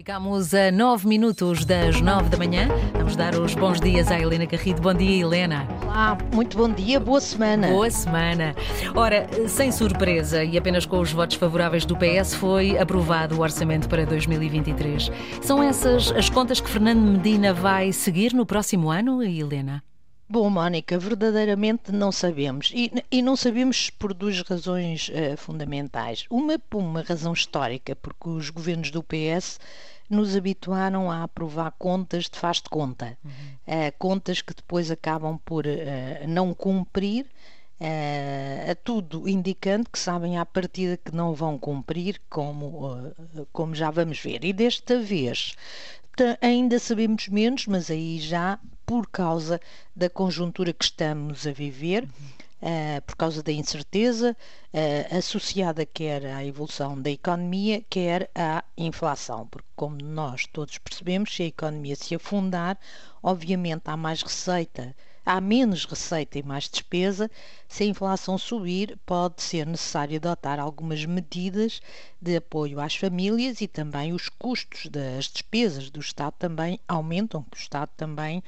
Ficamos a 9 minutos das 9 da manhã. Vamos dar os bons dias à Helena Garrido. Bom dia, Helena. Olá, muito bom dia, boa semana. Boa semana. Ora, sem surpresa e apenas com os votos favoráveis do PS, foi aprovado o orçamento para 2023. São essas as contas que Fernando Medina vai seguir no próximo ano, Helena? Bom, Mónica, verdadeiramente não sabemos. E, e não sabemos por duas razões uh, fundamentais. Uma, por uma razão histórica, porque os governos do PS nos habituaram a aprovar contas de faz de conta. Uhum. Uh, contas que depois acabam por uh, não cumprir, a tudo indicando que sabem à partida que não vão cumprir, como, como já vamos ver. E desta vez ainda sabemos menos, mas aí já por causa da conjuntura que estamos a viver. Uh, por causa da incerteza uh, associada quer à evolução da economia, quer à inflação, porque como nós todos percebemos, se a economia se afundar, obviamente há mais receita há menos receita e mais despesa, se a inflação subir, pode ser necessário adotar algumas medidas de apoio às famílias e também os custos das despesas do Estado também aumentam, que o Estado também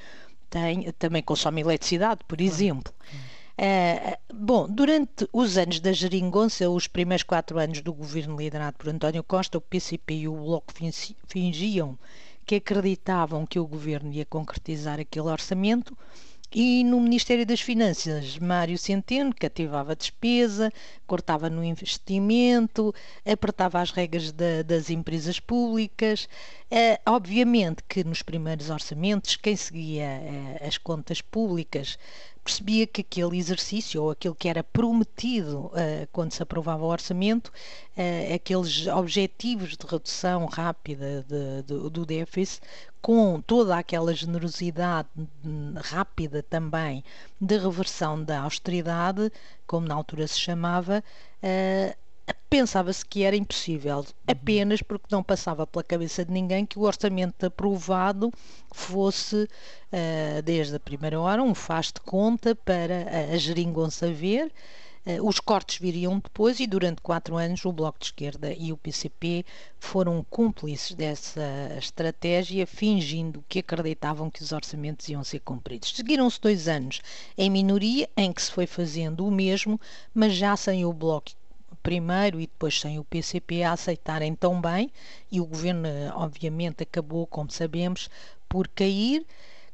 tem, também consome eletricidade, por exemplo. Uh, bom, durante os anos da geringonça, os primeiros quatro anos do governo liderado por António Costa, o PCP e o Bloco fingiam que acreditavam que o governo ia concretizar aquele orçamento e no Ministério das Finanças, Mário Centeno cativava a despesa, cortava no investimento, apertava as regras da, das empresas públicas. É, obviamente que nos primeiros orçamentos, quem seguia é, as contas públicas percebia que aquele exercício ou aquilo que era prometido uh, quando se aprovava o orçamento, uh, aqueles objetivos de redução rápida de, de, do déficit, com toda aquela generosidade rápida também de reversão da austeridade, como na altura se chamava, uh, pensava-se que era impossível, apenas porque não passava pela cabeça de ninguém que o orçamento aprovado fosse, uh, desde a primeira hora, um faz de conta para a, geringonça ver. Uh, os cortes viriam depois e durante quatro anos o Bloco de Esquerda e o PCP foram cúmplices dessa estratégia, fingindo que acreditavam que os orçamentos iam ser cumpridos. Seguiram-se dois anos em minoria, em que se foi fazendo o mesmo, mas já sem o Bloco primeiro e depois sem o PCP a aceitarem tão bem, e o governo, obviamente, acabou, como sabemos, por cair.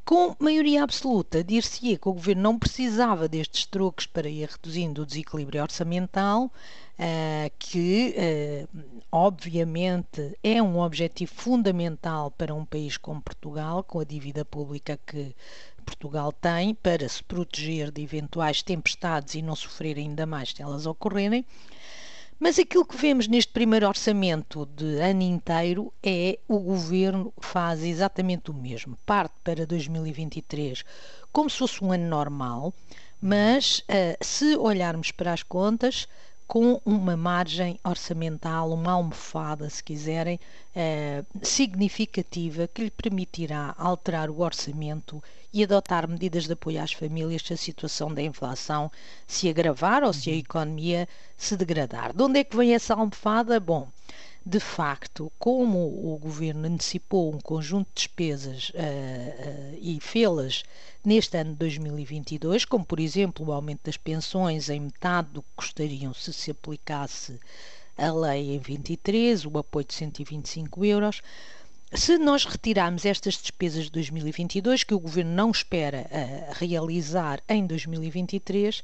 Com maioria absoluta, dir-se-ia que o governo não precisava destes trocos para ir reduzindo o desequilíbrio orçamental, uh, que, uh, obviamente, é um objetivo fundamental para um país como Portugal, com a dívida pública que Portugal tem, para se proteger de eventuais tempestades e não sofrer ainda mais se elas ocorrerem. Mas aquilo que vemos neste primeiro orçamento de ano inteiro é o governo faz exatamente o mesmo. Parte para 2023 como se fosse um ano normal, mas uh, se olharmos para as contas, com uma margem orçamental, uma almofada, se quiserem, eh, significativa que lhe permitirá alterar o orçamento e adotar medidas de apoio às famílias se a situação da inflação se agravar ou se a uhum. economia se degradar. De onde é que vem essa almofada? Bom, de facto, como o governo antecipou um conjunto de despesas uh, uh, e fê-las neste ano de 2022, como por exemplo o aumento das pensões em metade do que custariam se se aplicasse a lei em 23, o apoio de 125 euros. Se nós retirarmos estas despesas de 2022, que o governo não espera uh, realizar em 2023,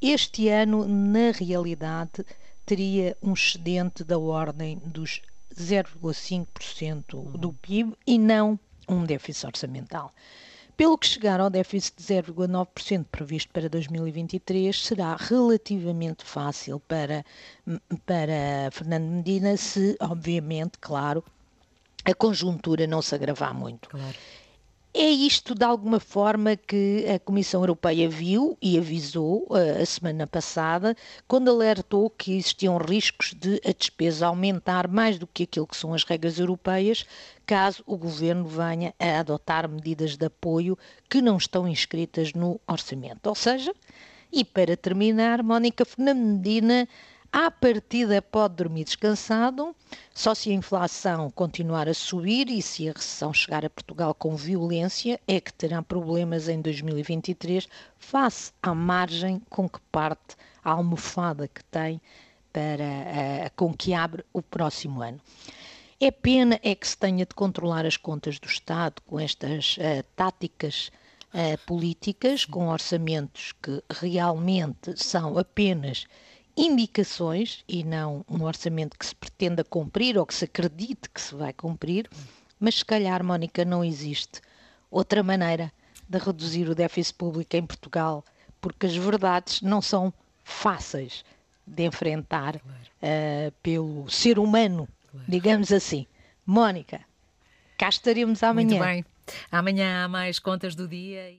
este ano, na realidade, teria um excedente da ordem dos 0,5% do PIB e não um déficit orçamental. Pelo que chegar ao déficit de 0,9% previsto para 2023, será relativamente fácil para, para Fernando Medina se, obviamente, claro, a conjuntura não se agravar muito. Claro. É isto, de alguma forma, que a Comissão Europeia viu e avisou uh, a semana passada, quando alertou que existiam riscos de a despesa aumentar mais do que aquilo que são as regras europeias, caso o governo venha a adotar medidas de apoio que não estão inscritas no orçamento. Ou seja, e para terminar, Mónica Fernandina à partida pode dormir descansado, só se a inflação continuar a subir e se a recessão chegar a Portugal com violência é que terá problemas em 2023 face à margem com que parte a almofada que tem para uh, com que abre o próximo ano. É pena é que se tenha de controlar as contas do Estado com estas uh, táticas uh, políticas, com orçamentos que realmente são apenas indicações e não um orçamento que se pretenda cumprir ou que se acredite que se vai cumprir, mas se calhar, Mónica, não existe outra maneira de reduzir o déficit público em Portugal, porque as verdades não são fáceis de enfrentar uh, pelo ser humano digamos assim. Mónica, cá estaremos amanhã. Muito bem. Amanhã há mais contas do dia.